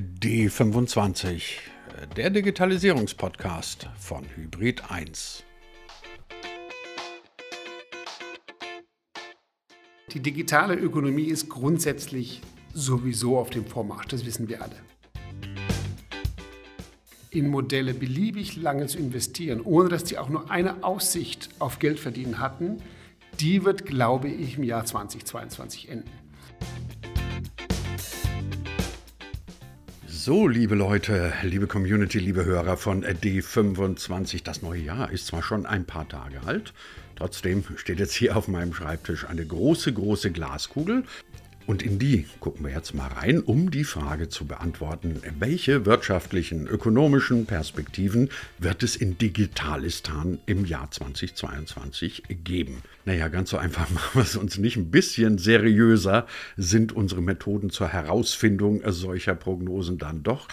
D25, der Digitalisierungspodcast von Hybrid 1. Die digitale Ökonomie ist grundsätzlich sowieso auf dem Vormarsch, das wissen wir alle. In Modelle beliebig lange zu investieren, ohne dass die auch nur eine Aussicht auf Geldverdienen hatten, die wird, glaube ich, im Jahr 2022 enden. So, liebe Leute, liebe Community, liebe Hörer von D25, das neue Jahr ist zwar schon ein paar Tage alt, trotzdem steht jetzt hier auf meinem Schreibtisch eine große, große Glaskugel und in die gucken wir jetzt mal rein, um die Frage zu beantworten, welche wirtschaftlichen, ökonomischen Perspektiven wird es in Digitalistan im Jahr 2022 geben? Naja, ganz so einfach machen wir es uns nicht. Ein bisschen seriöser sind unsere Methoden zur Herausfindung solcher Prognosen dann doch.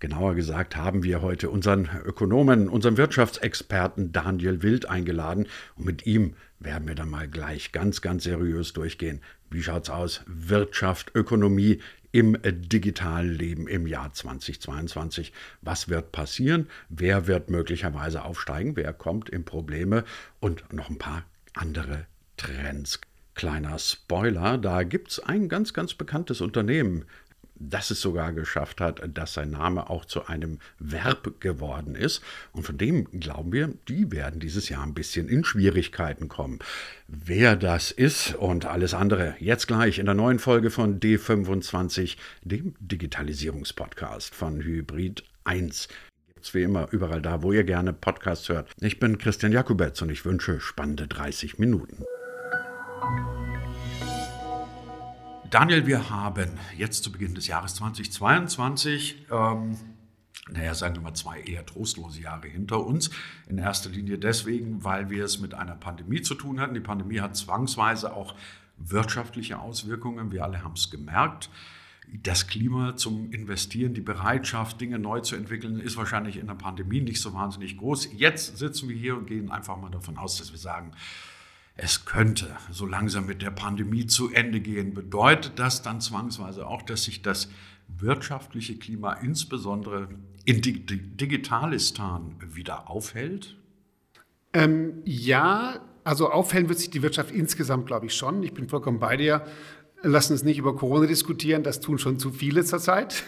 Genauer gesagt haben wir heute unseren Ökonomen, unseren Wirtschaftsexperten Daniel Wild eingeladen und mit ihm werden wir dann mal gleich ganz, ganz seriös durchgehen. Wie schaut's aus? Wirtschaft, Ökonomie im digitalen Leben im Jahr 2022. Was wird passieren? Wer wird möglicherweise aufsteigen? Wer kommt in Probleme? Und noch ein paar andere Trends. Kleiner Spoiler, da gibt es ein ganz, ganz bekanntes Unternehmen, das es sogar geschafft hat, dass sein Name auch zu einem Verb geworden ist. Und von dem glauben wir, die werden dieses Jahr ein bisschen in Schwierigkeiten kommen. Wer das ist und alles andere jetzt gleich in der neuen Folge von D25, dem Digitalisierungspodcast von Hybrid 1 wie immer überall da, wo ihr gerne Podcasts hört. Ich bin Christian Jakubetz und ich wünsche spannende 30 Minuten. Daniel, wir haben jetzt zu Beginn des Jahres 2022, ähm, naja, sagen wir mal zwei eher trostlose Jahre hinter uns. In erster Linie deswegen, weil wir es mit einer Pandemie zu tun hatten. Die Pandemie hat zwangsweise auch wirtschaftliche Auswirkungen. Wir alle haben es gemerkt. Das Klima zum Investieren, die Bereitschaft, Dinge neu zu entwickeln, ist wahrscheinlich in der Pandemie nicht so wahnsinnig groß. Jetzt sitzen wir hier und gehen einfach mal davon aus, dass wir sagen, es könnte so langsam mit der Pandemie zu Ende gehen. Bedeutet das dann zwangsweise auch, dass sich das wirtschaftliche Klima insbesondere in Digitalistan wieder aufhält? Ähm, ja, also aufhellen wird sich die Wirtschaft insgesamt, glaube ich, schon. Ich bin vollkommen bei dir. Lass uns nicht über Corona diskutieren, das tun schon zu viele zurzeit.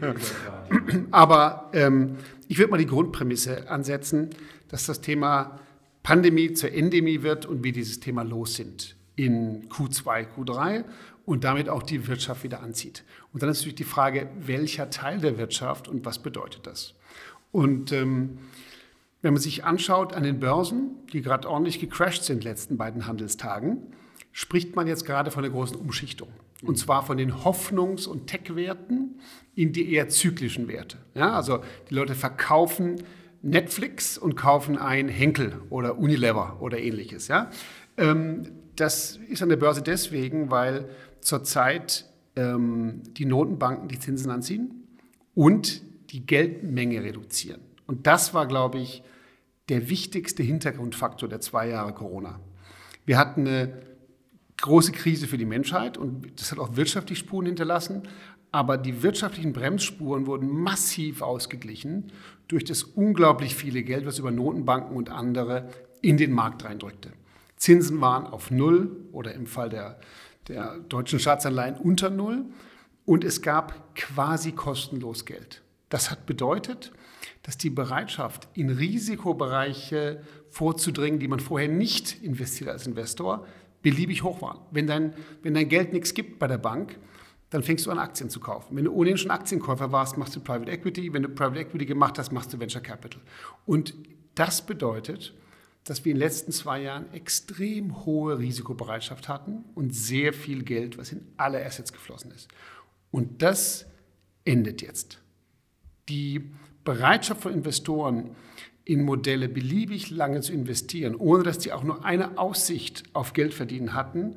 Aber ähm, ich würde mal die Grundprämisse ansetzen, dass das Thema Pandemie zur Endemie wird und wir dieses Thema los sind in Q2, Q3 und damit auch die Wirtschaft wieder anzieht. Und dann ist natürlich die Frage, welcher Teil der Wirtschaft und was bedeutet das? Und ähm, wenn man sich anschaut an den Börsen, die gerade ordentlich gecrashed sind letzten beiden Handelstagen, spricht man jetzt gerade von einer großen Umschichtung. Und zwar von den Hoffnungs- und Tech-Werten in die eher zyklischen Werte. Ja, also die Leute verkaufen Netflix und kaufen ein Henkel oder Unilever oder ähnliches. Ja? Ähm, das ist an der Börse deswegen, weil zurzeit ähm, die Notenbanken die Zinsen anziehen und die Geldmenge reduzieren. Und das war, glaube ich, der wichtigste Hintergrundfaktor der zwei Jahre Corona. Wir hatten eine große Krise für die Menschheit und das hat auch wirtschaftlich Spuren hinterlassen. Aber die wirtschaftlichen Bremsspuren wurden massiv ausgeglichen durch das unglaublich viele Geld, was über Notenbanken und andere in den Markt reindrückte. Zinsen waren auf Null oder im Fall der, der deutschen Staatsanleihen unter Null und es gab quasi kostenlos Geld. Das hat bedeutet, dass die Bereitschaft, in Risikobereiche vorzudringen, die man vorher nicht investiert als Investor, beliebig hoch war. Wenn dein, wenn dein Geld nichts gibt bei der Bank, dann fängst du an, Aktien zu kaufen. Wenn du ohnehin schon Aktienkäufer warst, machst du Private Equity. Wenn du Private Equity gemacht hast, machst du Venture Capital. Und das bedeutet, dass wir in den letzten zwei Jahren extrem hohe Risikobereitschaft hatten und sehr viel Geld, was in alle Assets geflossen ist. Und das endet jetzt. Die Bereitschaft von Investoren, in Modelle beliebig lange zu investieren, ohne dass die auch nur eine Aussicht auf Geldverdienen hatten,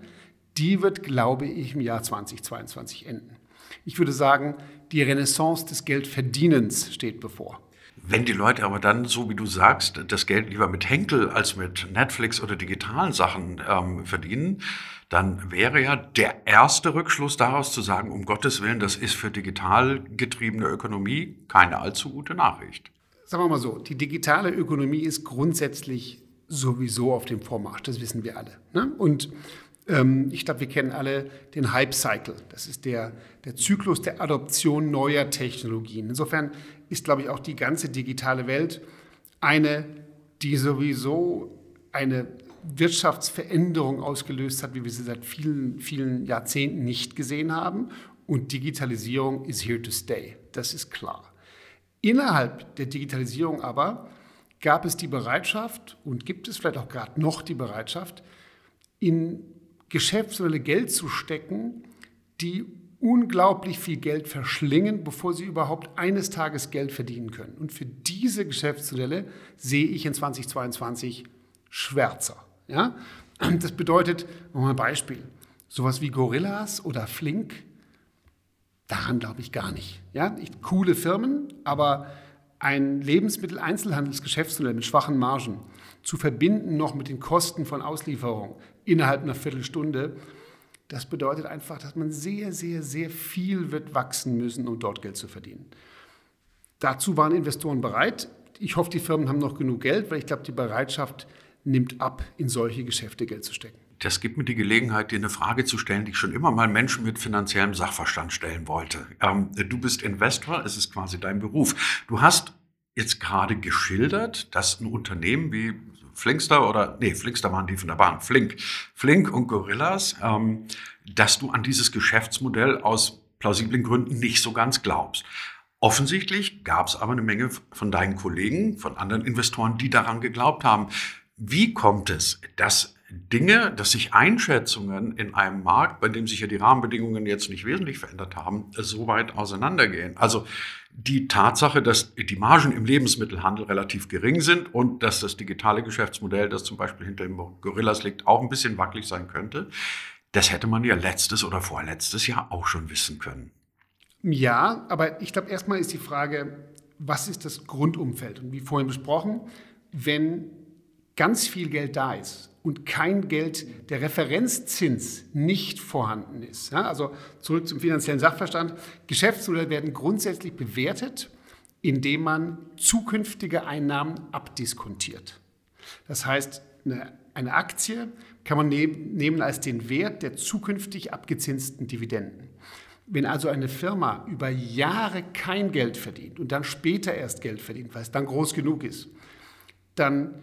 die wird, glaube ich, im Jahr 2022 enden. Ich würde sagen, die Renaissance des Geldverdienens steht bevor. Wenn die Leute aber dann, so wie du sagst, das Geld lieber mit Henkel als mit Netflix oder digitalen Sachen ähm, verdienen, dann wäre ja der erste Rückschluss daraus zu sagen, um Gottes Willen, das ist für digital getriebene Ökonomie keine allzu gute Nachricht. Sagen wir mal so, die digitale Ökonomie ist grundsätzlich sowieso auf dem Vormarsch, das wissen wir alle. Ne? Und ich glaube, wir kennen alle den Hype-Cycle. Das ist der, der Zyklus der Adoption neuer Technologien. Insofern ist, glaube ich, auch die ganze digitale Welt eine, die sowieso eine Wirtschaftsveränderung ausgelöst hat, wie wir sie seit vielen, vielen Jahrzehnten nicht gesehen haben. Und Digitalisierung is here to stay. Das ist klar. Innerhalb der Digitalisierung aber gab es die Bereitschaft und gibt es vielleicht auch gerade noch die Bereitschaft, in Geschäftsmodelle Geld zu stecken, die unglaublich viel Geld verschlingen, bevor sie überhaupt eines Tages Geld verdienen können. Und für diese Geschäftsmodelle sehe ich in 2022 schwärzer. Ja? Das bedeutet, wir ein Beispiel, sowas wie Gorillas oder Flink, daran glaube ich gar nicht. Ja? Coole Firmen, aber ein Lebensmitteleinzelhandelsgeschäftsmodell mit schwachen Margen zu verbinden noch mit den Kosten von Auslieferung innerhalb einer Viertelstunde, das bedeutet einfach, dass man sehr, sehr, sehr viel wird wachsen müssen, um dort Geld zu verdienen. Dazu waren Investoren bereit. Ich hoffe, die Firmen haben noch genug Geld, weil ich glaube, die Bereitschaft nimmt ab, in solche Geschäfte Geld zu stecken. Das gibt mir die Gelegenheit, dir eine Frage zu stellen, die ich schon immer mal Menschen mit finanziellem Sachverstand stellen wollte. Ähm, du bist Investor, es ist quasi dein Beruf. Du hast jetzt gerade geschildert, dass ein Unternehmen wie Flinkster oder, nee, Flinkster waren die von der Bahn, Flink, Flink und Gorillas, ähm, dass du an dieses Geschäftsmodell aus plausiblen Gründen nicht so ganz glaubst. Offensichtlich gab es aber eine Menge von deinen Kollegen, von anderen Investoren, die daran geglaubt haben. Wie kommt es, dass Dinge, dass sich Einschätzungen in einem Markt, bei dem sich ja die Rahmenbedingungen jetzt nicht wesentlich verändert haben, so weit auseinandergehen? Also die Tatsache, dass die Margen im Lebensmittelhandel relativ gering sind und dass das digitale Geschäftsmodell, das zum Beispiel hinter dem Gorillas liegt, auch ein bisschen wackelig sein könnte, das hätte man ja letztes oder vorletztes Jahr auch schon wissen können. Ja, aber ich glaube, erstmal ist die Frage, was ist das Grundumfeld? Und wie vorhin besprochen, wenn ganz viel Geld da ist und kein Geld, der Referenzzins nicht vorhanden ist. Ja, also zurück zum finanziellen Sachverstand. Geschäftsmodelle werden grundsätzlich bewertet, indem man zukünftige Einnahmen abdiskontiert. Das heißt, eine, eine Aktie kann man nehmen als den Wert der zukünftig abgezinsten Dividenden. Wenn also eine Firma über Jahre kein Geld verdient und dann später erst Geld verdient, weil es dann groß genug ist, dann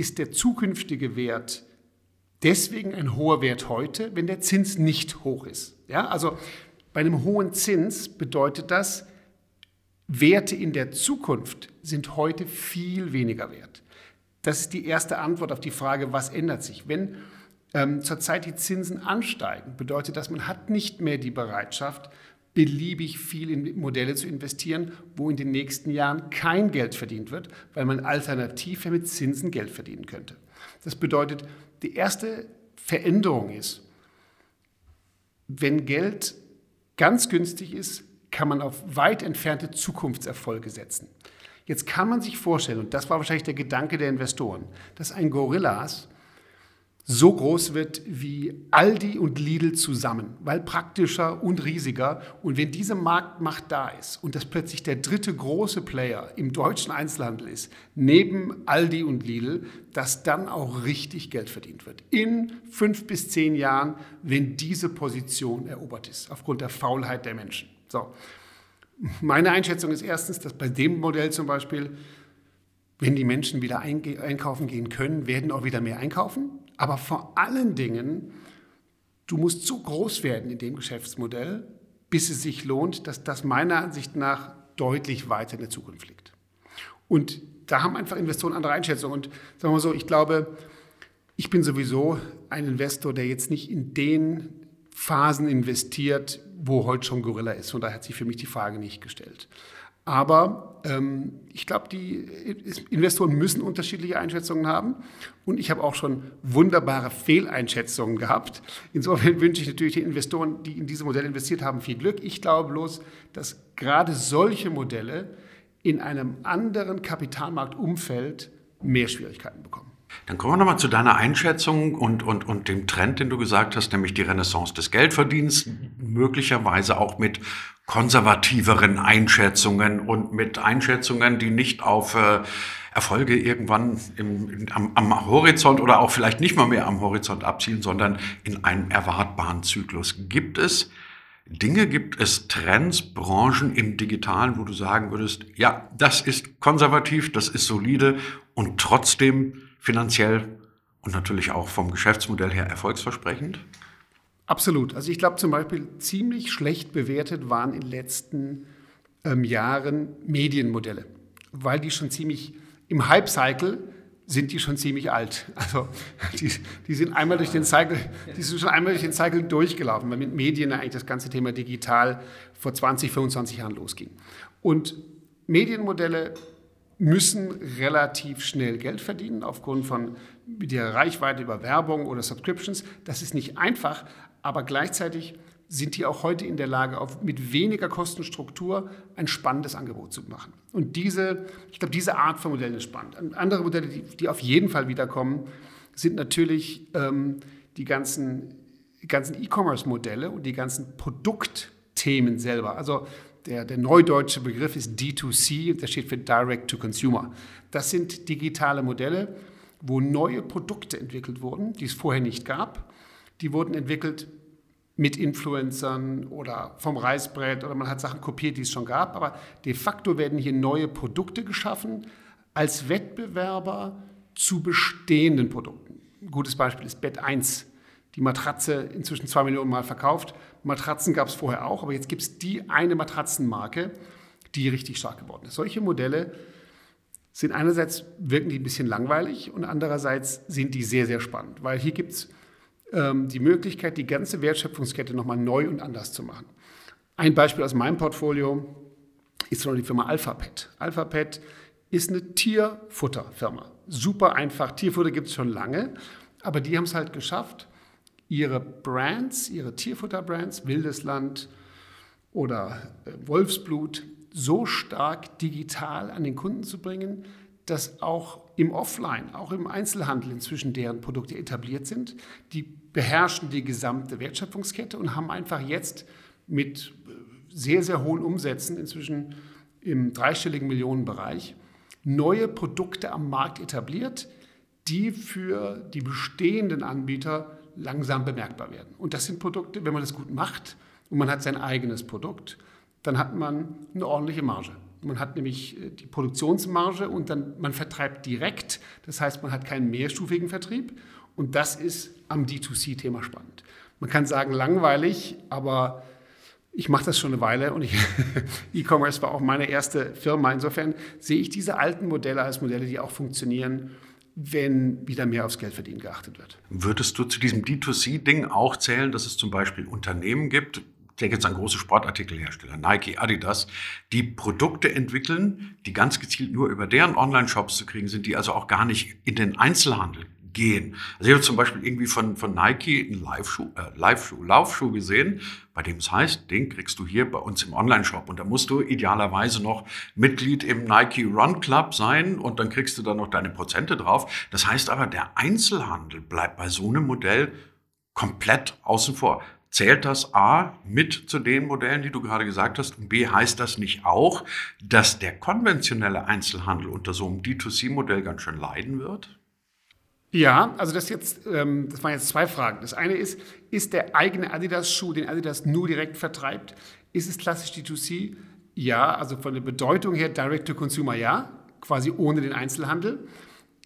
ist der zukünftige Wert deswegen ein hoher Wert heute, wenn der Zins nicht hoch ist. Ja, also bei einem hohen Zins bedeutet das, Werte in der Zukunft sind heute viel weniger wert. Das ist die erste Antwort auf die Frage, was ändert sich. Wenn ähm, zurzeit die Zinsen ansteigen, bedeutet das, man hat nicht mehr die Bereitschaft, beliebig viel in Modelle zu investieren, wo in den nächsten Jahren kein Geld verdient wird, weil man alternativ mit Zinsen Geld verdienen könnte. Das bedeutet, die erste Veränderung ist, wenn Geld ganz günstig ist, kann man auf weit entfernte Zukunftserfolge setzen. Jetzt kann man sich vorstellen, und das war wahrscheinlich der Gedanke der Investoren, dass ein Gorillas so groß wird wie Aldi und Lidl zusammen, weil praktischer und riesiger. Und wenn diese Marktmacht da ist und das plötzlich der dritte große Player im deutschen Einzelhandel ist, neben Aldi und Lidl, dass dann auch richtig Geld verdient wird. In fünf bis zehn Jahren, wenn diese Position erobert ist, aufgrund der Faulheit der Menschen. So. Meine Einschätzung ist erstens, dass bei dem Modell zum Beispiel wenn die Menschen wieder einkaufen gehen können, werden auch wieder mehr einkaufen. Aber vor allen Dingen, du musst so groß werden in dem Geschäftsmodell, bis es sich lohnt, dass das meiner Ansicht nach deutlich weiter in der Zukunft liegt. Und da haben einfach Investoren andere Einschätzungen. Und sagen wir mal so, ich glaube, ich bin sowieso ein Investor, der jetzt nicht in den Phasen investiert, wo heute schon Gorilla ist. Von daher hat sich für mich die Frage nicht gestellt. Aber ich glaube, die Investoren müssen unterschiedliche Einschätzungen haben. Und ich habe auch schon wunderbare Fehleinschätzungen gehabt. Insofern wünsche ich natürlich den Investoren, die in diese Modelle investiert haben, viel Glück. Ich glaube bloß, dass gerade solche Modelle in einem anderen Kapitalmarktumfeld mehr Schwierigkeiten bekommen. Dann kommen wir nochmal zu deiner Einschätzung und, und, und dem Trend, den du gesagt hast, nämlich die Renaissance des Geldverdienens, möglicherweise auch mit konservativeren Einschätzungen und mit Einschätzungen, die nicht auf äh, Erfolge irgendwann im, am, am Horizont oder auch vielleicht nicht mal mehr am Horizont abzielen, sondern in einem erwartbaren Zyklus. Gibt es Dinge, gibt es Trends, Branchen im Digitalen, wo du sagen würdest, ja, das ist konservativ, das ist solide und trotzdem finanziell und natürlich auch vom Geschäftsmodell her erfolgsversprechend? Absolut. Also ich glaube zum Beispiel ziemlich schlecht bewertet waren in den letzten ähm, Jahren Medienmodelle, weil die schon ziemlich im Hype-Cycle sind die schon ziemlich alt. Also die, die, sind einmal durch den Cycle, die sind schon einmal durch den Cycle durchgelaufen, weil mit Medien eigentlich das ganze Thema digital vor 20, 25 Jahren losging. Und Medienmodelle müssen relativ schnell Geld verdienen aufgrund von der Reichweite über Werbung oder Subscriptions. Das ist nicht einfach, aber gleichzeitig sind die auch heute in der Lage, mit weniger Kostenstruktur ein spannendes Angebot zu machen. Und diese, ich glaube, diese Art von Modellen ist spannend. Andere Modelle, die, die auf jeden Fall wiederkommen, sind natürlich ähm, die ganzen ganzen E-Commerce-Modelle und die ganzen Produktthemen selber. Also der, der neudeutsche Begriff ist D2C, der steht für Direct to Consumer. Das sind digitale Modelle, wo neue Produkte entwickelt wurden, die es vorher nicht gab. Die wurden entwickelt mit Influencern oder vom Reißbrett oder man hat Sachen kopiert, die es schon gab. Aber de facto werden hier neue Produkte geschaffen als Wettbewerber zu bestehenden Produkten. Ein gutes Beispiel ist Bett 1 die Matratze inzwischen zwei Millionen Mal verkauft. Matratzen gab es vorher auch, aber jetzt gibt es die eine Matratzenmarke, die richtig stark geworden ist. Solche Modelle sind einerseits wirken ein bisschen langweilig und andererseits sind die sehr, sehr spannend, weil hier gibt es die Möglichkeit, die ganze Wertschöpfungskette nochmal neu und anders zu machen. Ein Beispiel aus meinem Portfolio ist die Firma Alphapet. Alphapet ist eine Tierfutterfirma. Super einfach. Tierfutter gibt es schon lange, aber die haben es halt geschafft, ihre Brands, ihre Tierfutterbrands, Wildesland oder äh, Wolfsblut, so stark digital an den Kunden zu bringen, dass auch im Offline, auch im Einzelhandel inzwischen deren Produkte etabliert sind. Die beherrschen die gesamte Wertschöpfungskette und haben einfach jetzt mit äh, sehr, sehr hohen Umsätzen, inzwischen im dreistelligen Millionenbereich, neue Produkte am Markt etabliert, die für die bestehenden Anbieter langsam bemerkbar werden. Und das sind Produkte, wenn man das gut macht und man hat sein eigenes Produkt, dann hat man eine ordentliche Marge. Man hat nämlich äh, die Produktionsmarge und dann man vertreibt direkt. Das heißt, man hat keinen mehrstufigen Vertrieb und das ist am D2C-Thema spannend. Man kann sagen langweilig, aber ich mache das schon eine Weile und E-Commerce war auch meine erste Firma. Insofern sehe ich diese alten Modelle als Modelle, die auch funktionieren wenn wieder mehr aufs Geldverdienen geachtet wird. Würdest du zu diesem D2C-Ding auch zählen, dass es zum Beispiel Unternehmen gibt, ich denke jetzt an große Sportartikelhersteller, Nike, Adidas, die Produkte entwickeln, die ganz gezielt nur über deren Online-Shops zu kriegen sind, die also auch gar nicht in den Einzelhandel gehen. Also ich habe zum Beispiel irgendwie von, von Nike einen Live-Schuh, äh, Live-Schuh, Laufschuh gesehen, bei dem es heißt, den kriegst du hier bei uns im Online-Shop. Und da musst du idealerweise noch Mitglied im Nike Run Club sein und dann kriegst du dann noch deine Prozente drauf. Das heißt aber, der Einzelhandel bleibt bei so einem Modell komplett außen vor. Zählt das A mit zu den Modellen, die du gerade gesagt hast? Und B heißt das nicht auch, dass der konventionelle Einzelhandel unter so einem D2C-Modell ganz schön leiden wird? Ja, also das jetzt, ähm, das waren jetzt zwei Fragen. Das eine ist, ist der eigene Adidas-Schuh, den Adidas nur direkt vertreibt, ist es klassisch D2C? Ja, also von der Bedeutung her Direct-to-Consumer ja, quasi ohne den Einzelhandel.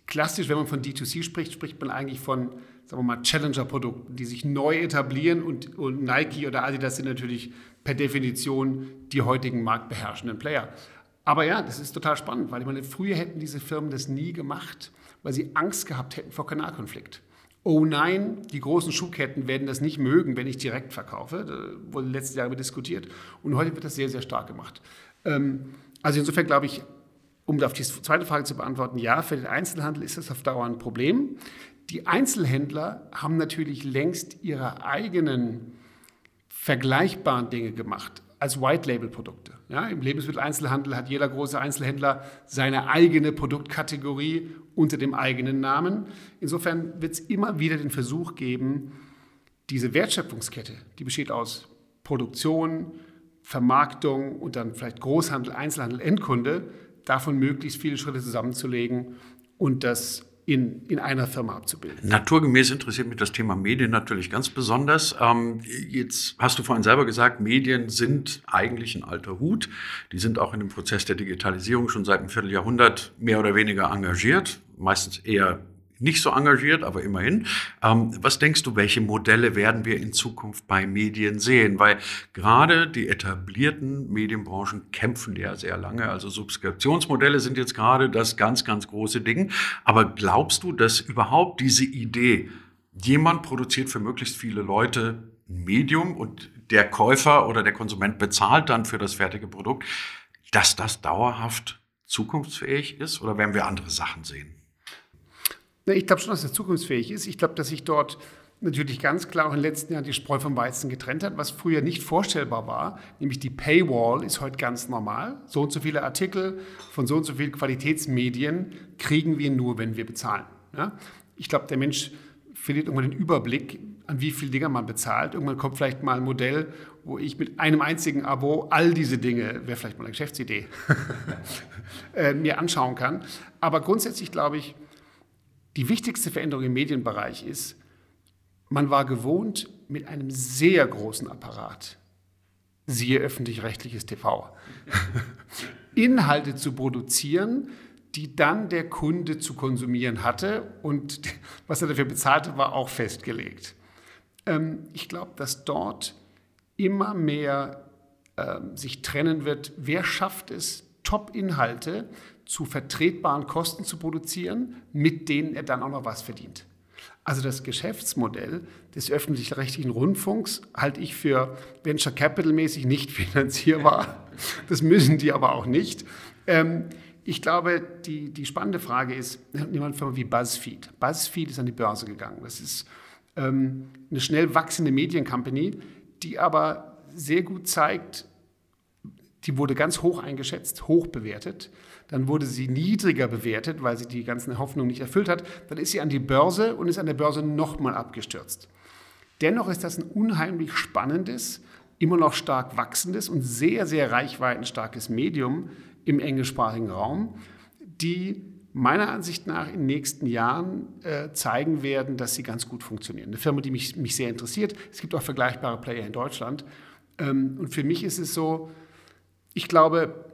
Klassisch, wenn man von D2C spricht, spricht man eigentlich von, sagen wir mal, Challenger-Produkten, die sich neu etablieren und, und Nike oder Adidas sind natürlich per Definition die heutigen marktbeherrschenden Player. Aber ja, das ist total spannend, weil ich meine, früher hätten diese Firmen das nie gemacht weil sie Angst gehabt hätten vor Kanalkonflikt. Oh nein, die großen Schuhketten werden das nicht mögen, wenn ich direkt verkaufe. Da wurde letztes Jahr diskutiert. Und heute wird das sehr, sehr stark gemacht. Ähm, also insofern glaube ich, um auf die zweite Frage zu beantworten, ja, für den Einzelhandel ist das auf Dauer ein Problem. Die Einzelhändler haben natürlich längst ihre eigenen vergleichbaren Dinge gemacht. als White-Label-Produkte. Ja, Im Lebensmitteleinzelhandel hat jeder große Einzelhändler seine eigene Produktkategorie unter dem eigenen Namen. Insofern wird es immer wieder den Versuch geben, diese Wertschöpfungskette, die besteht aus Produktion, Vermarktung und dann vielleicht Großhandel, Einzelhandel, Endkunde, davon möglichst viele Schritte zusammenzulegen und das in, in einer Firma abzubilden. Naturgemäß interessiert mich das Thema Medien natürlich ganz besonders. Ähm, jetzt hast du vorhin selber gesagt, Medien sind eigentlich ein alter Hut. Die sind auch in dem Prozess der Digitalisierung schon seit einem Vierteljahrhundert mehr oder weniger engagiert, meistens eher nicht so engagiert, aber immerhin. Ähm, was denkst du, welche Modelle werden wir in Zukunft bei Medien sehen? Weil gerade die etablierten Medienbranchen kämpfen ja sehr lange. Also Subskriptionsmodelle sind jetzt gerade das ganz, ganz große Ding. Aber glaubst du, dass überhaupt diese Idee, jemand produziert für möglichst viele Leute ein Medium und der Käufer oder der Konsument bezahlt dann für das fertige Produkt, dass das dauerhaft zukunftsfähig ist? Oder werden wir andere Sachen sehen? Ich glaube schon, dass das zukunftsfähig ist. Ich glaube, dass sich dort natürlich ganz klar auch in den letzten Jahren die Spreu vom Weizen getrennt hat, was früher nicht vorstellbar war, nämlich die Paywall ist heute ganz normal. So und so viele Artikel von so und so vielen Qualitätsmedien kriegen wir nur, wenn wir bezahlen. Ja? Ich glaube, der Mensch verliert irgendwann den Überblick, an wie viele Dinge man bezahlt. Irgendwann kommt vielleicht mal ein Modell, wo ich mit einem einzigen Abo all diese Dinge, wäre vielleicht mal eine Geschäftsidee, äh, mir anschauen kann. Aber grundsätzlich glaube ich, die wichtigste Veränderung im Medienbereich ist, man war gewohnt, mit einem sehr großen Apparat, siehe öffentlich-rechtliches TV, Inhalte zu produzieren, die dann der Kunde zu konsumieren hatte und was er dafür bezahlte, war auch festgelegt. Ähm, ich glaube, dass dort immer mehr ähm, sich trennen wird, wer schafft es, Top-Inhalte zu vertretbaren Kosten zu produzieren, mit denen er dann auch noch was verdient. Also das Geschäftsmodell des öffentlich-rechtlichen Rundfunks halte ich für Venture Capital mäßig nicht finanzierbar. Das müssen die aber auch nicht. Ähm, ich glaube, die, die spannende Frage ist, nehmen wir eine Firma wie BuzzFeed. BuzzFeed ist an die Börse gegangen. Das ist ähm, eine schnell wachsende Mediencompany, die aber sehr gut zeigt, die wurde ganz hoch eingeschätzt, hoch bewertet. Dann wurde sie niedriger bewertet, weil sie die ganzen Hoffnungen nicht erfüllt hat. Dann ist sie an die Börse und ist an der Börse nochmal abgestürzt. Dennoch ist das ein unheimlich spannendes, immer noch stark wachsendes und sehr, sehr reichweitenstarkes Medium im englischsprachigen Raum, die meiner Ansicht nach in den nächsten Jahren äh, zeigen werden, dass sie ganz gut funktionieren. Eine Firma, die mich, mich sehr interessiert. Es gibt auch vergleichbare Player in Deutschland. Ähm, und für mich ist es so, ich glaube,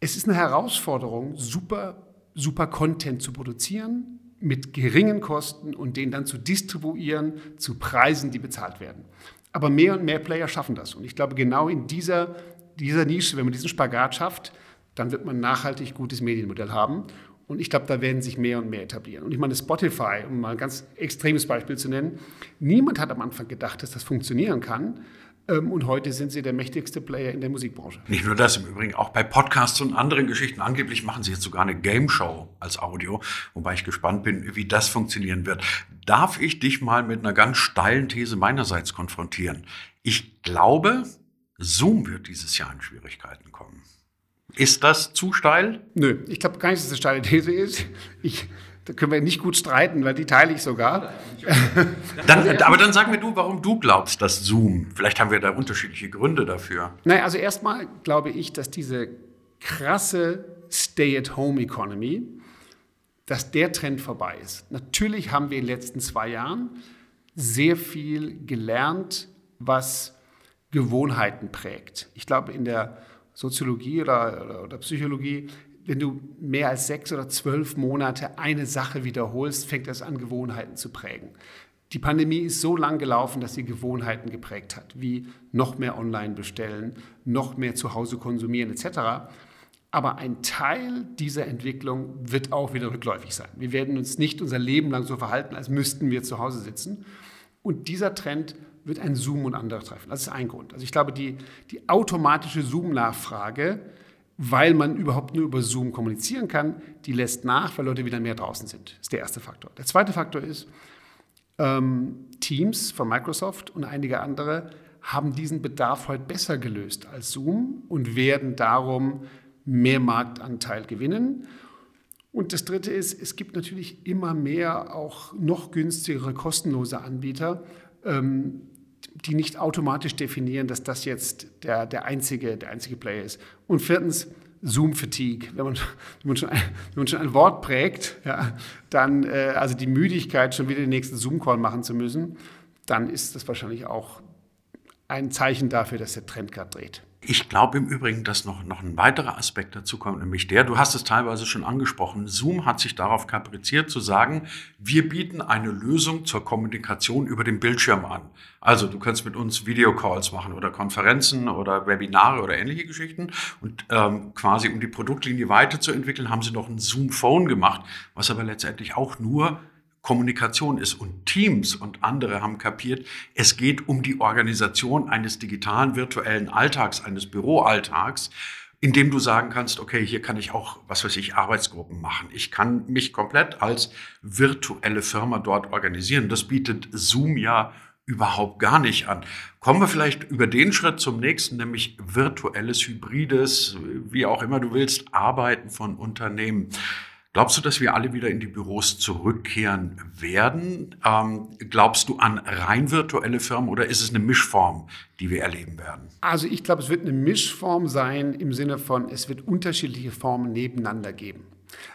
es ist eine Herausforderung, super, super Content zu produzieren mit geringen Kosten und den dann zu distribuieren zu Preisen, die bezahlt werden. Aber mehr und mehr Player schaffen das. Und ich glaube, genau in dieser, dieser Nische, wenn man diesen Spagat schafft, dann wird man nachhaltig gutes Medienmodell haben. Und ich glaube, da werden sich mehr und mehr etablieren. Und ich meine, Spotify, um mal ein ganz extremes Beispiel zu nennen, niemand hat am Anfang gedacht, dass das funktionieren kann. Ähm, und heute sind sie der mächtigste Player in der Musikbranche. Nicht nur das, im Übrigen auch bei Podcasts und anderen Geschichten. Angeblich machen sie jetzt sogar eine Game Show als Audio, wobei ich gespannt bin, wie das funktionieren wird. Darf ich dich mal mit einer ganz steilen These meinerseits konfrontieren? Ich glaube, Zoom wird dieses Jahr in Schwierigkeiten kommen. Ist das zu steil? Nö, ich glaube gar nicht, dass es eine steile These ist. Ich da können wir nicht gut streiten, weil die teile ich sogar. Dann, aber dann sag mir du, warum du glaubst, dass Zoom, vielleicht haben wir da unterschiedliche Gründe dafür. Naja, also erstmal glaube ich, dass diese krasse Stay-at-Home-Economy, dass der Trend vorbei ist. Natürlich haben wir in den letzten zwei Jahren sehr viel gelernt, was Gewohnheiten prägt. Ich glaube, in der Soziologie oder, oder, oder Psychologie wenn du mehr als sechs oder zwölf Monate eine Sache wiederholst, fängt das an, Gewohnheiten zu prägen. Die Pandemie ist so lang gelaufen, dass sie Gewohnheiten geprägt hat, wie noch mehr online bestellen, noch mehr zu Hause konsumieren etc. Aber ein Teil dieser Entwicklung wird auch wieder rückläufig sein. Wir werden uns nicht unser Leben lang so verhalten, als müssten wir zu Hause sitzen. Und dieser Trend wird ein Zoom und andere treffen. Das ist ein Grund. Also ich glaube, die, die automatische Zoom-Nachfrage weil man überhaupt nur über Zoom kommunizieren kann, die lässt nach, weil Leute wieder mehr draußen sind. Das ist der erste Faktor. Der zweite Faktor ist, ähm, Teams von Microsoft und einige andere haben diesen Bedarf heute besser gelöst als Zoom und werden darum mehr Marktanteil gewinnen. Und das Dritte ist, es gibt natürlich immer mehr auch noch günstigere, kostenlose Anbieter, ähm, die nicht automatisch definieren, dass das jetzt der, der, einzige, der einzige Player ist. Und viertens, Zoom-Fatigue. Wenn man, wenn, man schon ein, wenn man schon ein Wort prägt, ja, dann äh, also die Müdigkeit, schon wieder den nächsten Zoom-Call machen zu müssen, dann ist das wahrscheinlich auch ein Zeichen dafür, dass der Trend gerade dreht. Ich glaube im Übrigen, dass noch, noch ein weiterer Aspekt dazu kommt, nämlich der, du hast es teilweise schon angesprochen, Zoom hat sich darauf kapriziert zu sagen, wir bieten eine Lösung zur Kommunikation über den Bildschirm an. Also du kannst mit uns Videocalls machen oder Konferenzen oder Webinare oder ähnliche Geschichten. Und ähm, quasi um die Produktlinie weiterzuentwickeln, haben sie noch ein Zoom Phone gemacht, was aber letztendlich auch nur Kommunikation ist. Und Teams und andere haben kapiert, es geht um die Organisation eines digitalen virtuellen Alltags, eines Büroalltags, in dem du sagen kannst, okay, hier kann ich auch, was weiß ich, Arbeitsgruppen machen. Ich kann mich komplett als virtuelle Firma dort organisieren. Das bietet Zoom ja überhaupt gar nicht an. Kommen wir vielleicht über den Schritt zum nächsten, nämlich virtuelles, hybrides, wie auch immer du willst, Arbeiten von Unternehmen. Glaubst du, dass wir alle wieder in die Büros zurückkehren werden? Ähm, glaubst du an rein virtuelle Firmen oder ist es eine Mischform, die wir erleben werden? Also ich glaube, es wird eine Mischform sein im Sinne von, es wird unterschiedliche Formen nebeneinander geben.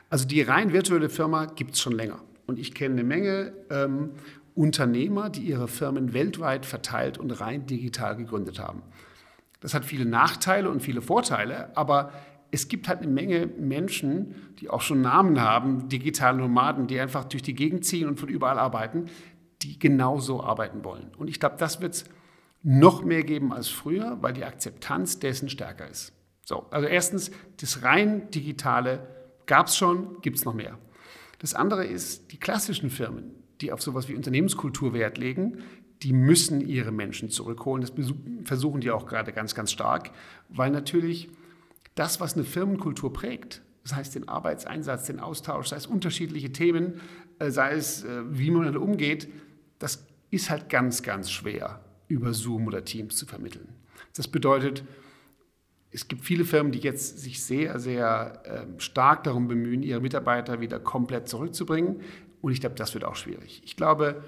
Also die rein virtuelle Firma gibt es schon länger. Und ich kenne eine Menge ähm, Unternehmer, die ihre Firmen weltweit verteilt und rein digital gegründet haben. Das hat viele Nachteile und viele Vorteile, aber es gibt halt eine Menge Menschen, die auch schon Namen haben, digitale Nomaden, die einfach durch die Gegend ziehen und von überall arbeiten, die genauso arbeiten wollen. Und ich glaube, das wird es noch mehr geben als früher, weil die Akzeptanz dessen stärker ist. So, also erstens, das rein digitale gab es schon, gibt es noch mehr. Das andere ist, die klassischen Firmen, die auf sowas wie Unternehmenskultur Wert legen, die müssen ihre Menschen zurückholen. Das versuchen die auch gerade ganz, ganz stark, weil natürlich das, was eine Firmenkultur prägt, das heißt den Arbeitseinsatz, den Austausch, sei es unterschiedliche Themen, äh, sei es äh, wie man damit umgeht, das ist halt ganz, ganz schwer über Zoom oder Teams zu vermitteln. Das bedeutet, es gibt viele Firmen, die jetzt sich sehr, sehr ähm, stark darum bemühen, ihre Mitarbeiter wieder komplett zurückzubringen. Und ich glaube, das wird auch schwierig. Ich glaube,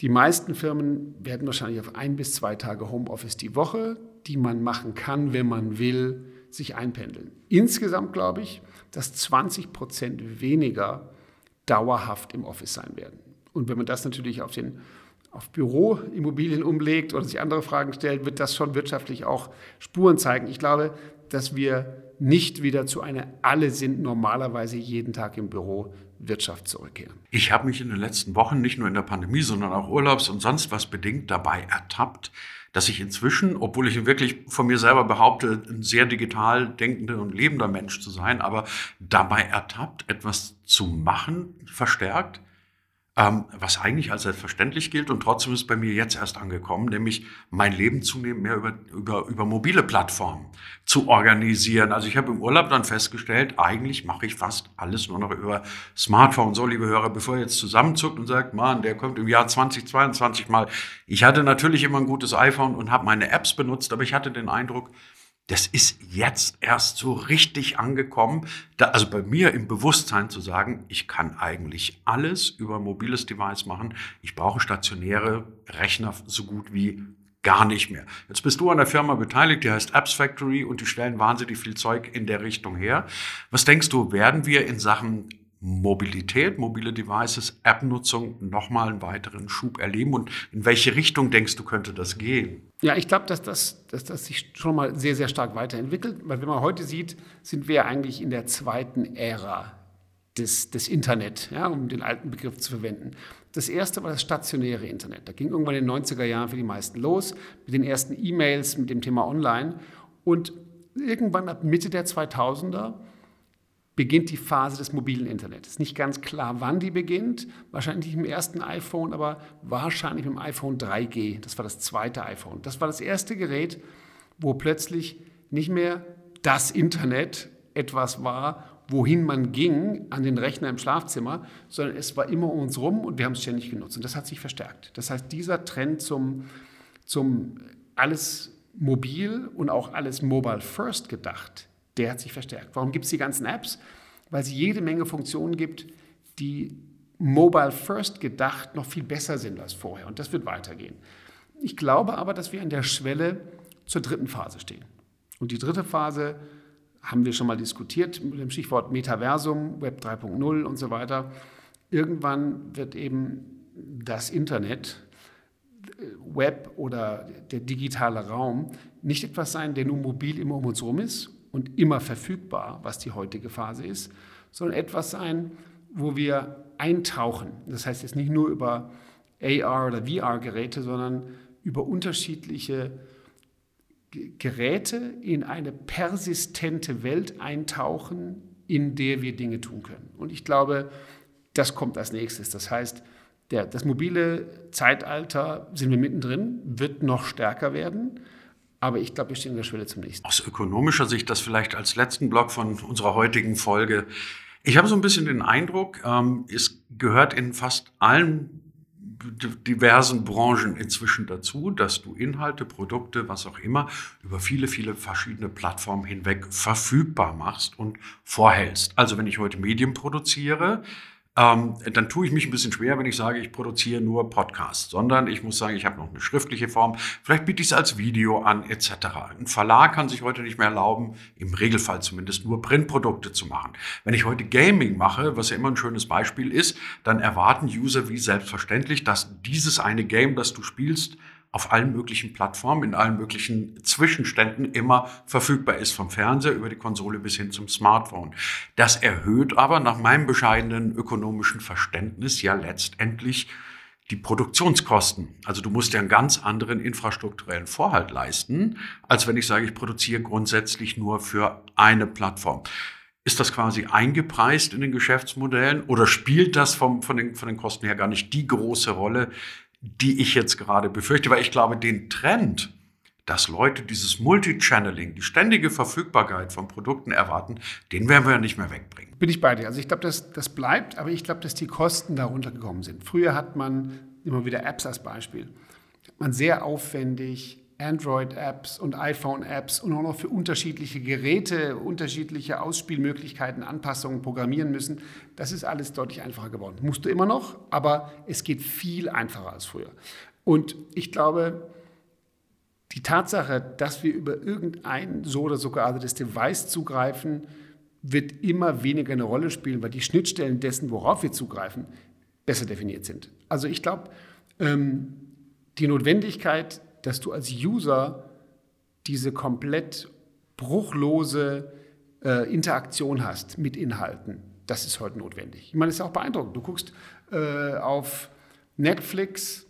die meisten Firmen werden wahrscheinlich auf ein bis zwei Tage Homeoffice die Woche, die man machen kann, wenn man will, sich einpendeln. Insgesamt glaube ich, dass 20 Prozent weniger dauerhaft im Office sein werden. Und wenn man das natürlich auf, den, auf Büroimmobilien umlegt oder sich andere Fragen stellt, wird das schon wirtschaftlich auch Spuren zeigen. Ich glaube, dass wir nicht wieder zu einer alle sind normalerweise jeden Tag im Büro Wirtschaft zurückkehren. Ich habe mich in den letzten Wochen nicht nur in der Pandemie, sondern auch Urlaubs und sonst was bedingt dabei ertappt, dass ich inzwischen, obwohl ich wirklich von mir selber behaupte, ein sehr digital denkender und lebender Mensch zu sein, aber dabei ertappt, etwas zu machen, verstärkt, ähm, was eigentlich als selbstverständlich gilt und trotzdem ist bei mir jetzt erst angekommen, nämlich mein Leben zunehmend mehr über, über, über mobile Plattformen zu organisieren. Also ich habe im Urlaub dann festgestellt, eigentlich mache ich fast alles nur noch über Smartphone. So, liebe Hörer, bevor ihr jetzt zusammenzuckt und sagt, Mann, der kommt im Jahr 2022 mal. Ich hatte natürlich immer ein gutes iPhone und habe meine Apps benutzt, aber ich hatte den Eindruck, das ist jetzt erst so richtig angekommen, da, also bei mir im Bewusstsein zu sagen, ich kann eigentlich alles über mobiles Device machen. Ich brauche stationäre Rechner so gut wie gar nicht mehr. Jetzt bist du an der Firma beteiligt, die heißt Apps Factory und die stellen wahnsinnig viel Zeug in der Richtung her. Was denkst du, werden wir in Sachen Mobilität, mobile Devices, App-Nutzung nochmal einen weiteren Schub erleben? Und in welche Richtung denkst du, könnte das gehen? Ja, ich glaube, dass das, dass das sich schon mal sehr, sehr stark weiterentwickelt. Weil wenn man heute sieht, sind wir eigentlich in der zweiten Ära des, des Internet, ja, um den alten Begriff zu verwenden. Das erste war das stationäre Internet. Da ging irgendwann in den 90er Jahren für die meisten los, mit den ersten E-Mails, mit dem Thema Online. Und irgendwann ab Mitte der 2000er beginnt die Phase des mobilen Internets. Es ist nicht ganz klar, wann die beginnt. Wahrscheinlich nicht im ersten iPhone, aber wahrscheinlich dem iPhone 3G. Das war das zweite iPhone. Das war das erste Gerät, wo plötzlich nicht mehr das Internet etwas war, wohin man ging an den Rechner im Schlafzimmer, sondern es war immer um uns rum und wir haben es ständig genutzt. Und das hat sich verstärkt. Das heißt, dieser Trend zum, zum alles mobil und auch alles mobile first gedacht, der hat sich verstärkt. Warum gibt es die ganzen Apps? Weil es jede Menge Funktionen gibt, die mobile first gedacht noch viel besser sind als vorher. Und das wird weitergehen. Ich glaube aber, dass wir an der Schwelle zur dritten Phase stehen. Und die dritte Phase haben wir schon mal diskutiert mit dem Stichwort Metaversum, Web 3.0 und so weiter. Irgendwann wird eben das Internet, Web oder der digitale Raum nicht etwas sein, der nur mobil immer um uns herum ist und immer verfügbar, was die heutige Phase ist, sondern etwas sein, wo wir eintauchen. Das heißt jetzt nicht nur über AR oder VR-Geräte, sondern über unterschiedliche Geräte in eine persistente Welt eintauchen, in der wir Dinge tun können. Und ich glaube, das kommt als nächstes. Das heißt, der, das mobile Zeitalter sind wir mittendrin, wird noch stärker werden. Aber ich glaube, wir stehen in der Schwelle zum nächsten. Aus ökonomischer Sicht, das vielleicht als letzten Block von unserer heutigen Folge. Ich habe so ein bisschen den Eindruck, ähm, es gehört in fast allen diversen Branchen inzwischen dazu, dass du Inhalte, Produkte, was auch immer, über viele, viele verschiedene Plattformen hinweg verfügbar machst und vorhältst. Also wenn ich heute Medien produziere, ähm, dann tue ich mich ein bisschen schwer, wenn ich sage, ich produziere nur Podcasts, sondern ich muss sagen, ich habe noch eine schriftliche Form. Vielleicht biete ich es als Video an, etc. Ein Verlag kann sich heute nicht mehr erlauben, im Regelfall zumindest nur Printprodukte zu machen. Wenn ich heute Gaming mache, was ja immer ein schönes Beispiel ist, dann erwarten User wie selbstverständlich, dass dieses eine Game, das du spielst, auf allen möglichen Plattformen, in allen möglichen Zwischenständen immer verfügbar ist, vom Fernseher über die Konsole bis hin zum Smartphone. Das erhöht aber nach meinem bescheidenen ökonomischen Verständnis ja letztendlich die Produktionskosten. Also du musst ja einen ganz anderen infrastrukturellen Vorhalt leisten, als wenn ich sage, ich produziere grundsätzlich nur für eine Plattform. Ist das quasi eingepreist in den Geschäftsmodellen oder spielt das vom, von, den, von den Kosten her gar nicht die große Rolle, die ich jetzt gerade befürchte, weil ich glaube, den Trend, dass Leute dieses Multichanneling, die ständige Verfügbarkeit von Produkten erwarten, den werden wir ja nicht mehr wegbringen. Bin ich bei dir. Also ich glaube, das, das bleibt, aber ich glaube, dass die Kosten darunter gekommen sind. Früher hat man immer wieder Apps als Beispiel. Hat man sehr aufwendig Android-Apps und iPhone-Apps und auch noch für unterschiedliche Geräte, unterschiedliche Ausspielmöglichkeiten, Anpassungen programmieren müssen. Das ist alles deutlich einfacher geworden. Musst du immer noch, aber es geht viel einfacher als früher. Und ich glaube, die Tatsache, dass wir über irgendein so oder so geartetes Device zugreifen, wird immer weniger eine Rolle spielen, weil die Schnittstellen dessen, worauf wir zugreifen, besser definiert sind. Also ich glaube, ähm, die Notwendigkeit, dass du als User diese komplett bruchlose äh, Interaktion hast mit Inhalten. Das ist heute notwendig. Ich meine, das ist auch beeindruckend. Du guckst äh, auf Netflix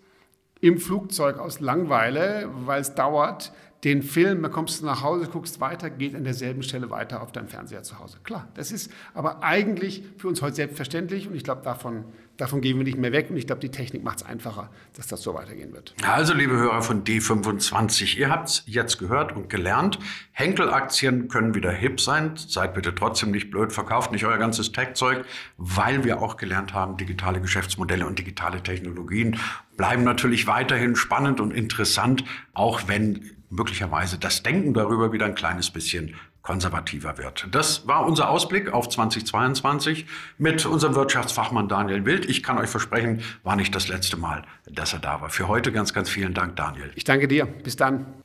im Flugzeug aus Langweile, weil es dauert, den Film, dann kommst du nach Hause, guckst weiter, geht an derselben Stelle weiter auf deinem Fernseher zu Hause. Klar, das ist aber eigentlich für uns heute selbstverständlich und ich glaube, davon, davon gehen wir nicht mehr weg und ich glaube, die Technik macht es einfacher, dass das so weitergehen wird. Also, liebe Hörer von D25, ihr habt es jetzt gehört und gelernt. Henkel-Aktien können wieder hip sein. Seid bitte trotzdem nicht blöd, verkauft nicht euer ganzes Tech-Zeug, weil wir auch gelernt haben, digitale Geschäftsmodelle und digitale Technologien bleiben natürlich weiterhin spannend und interessant, auch wenn möglicherweise das Denken darüber wieder ein kleines bisschen konservativer wird. Das war unser Ausblick auf 2022 mit unserem Wirtschaftsfachmann Daniel Wild. Ich kann euch versprechen, war nicht das letzte Mal, dass er da war. Für heute ganz, ganz vielen Dank, Daniel. Ich danke dir. Bis dann.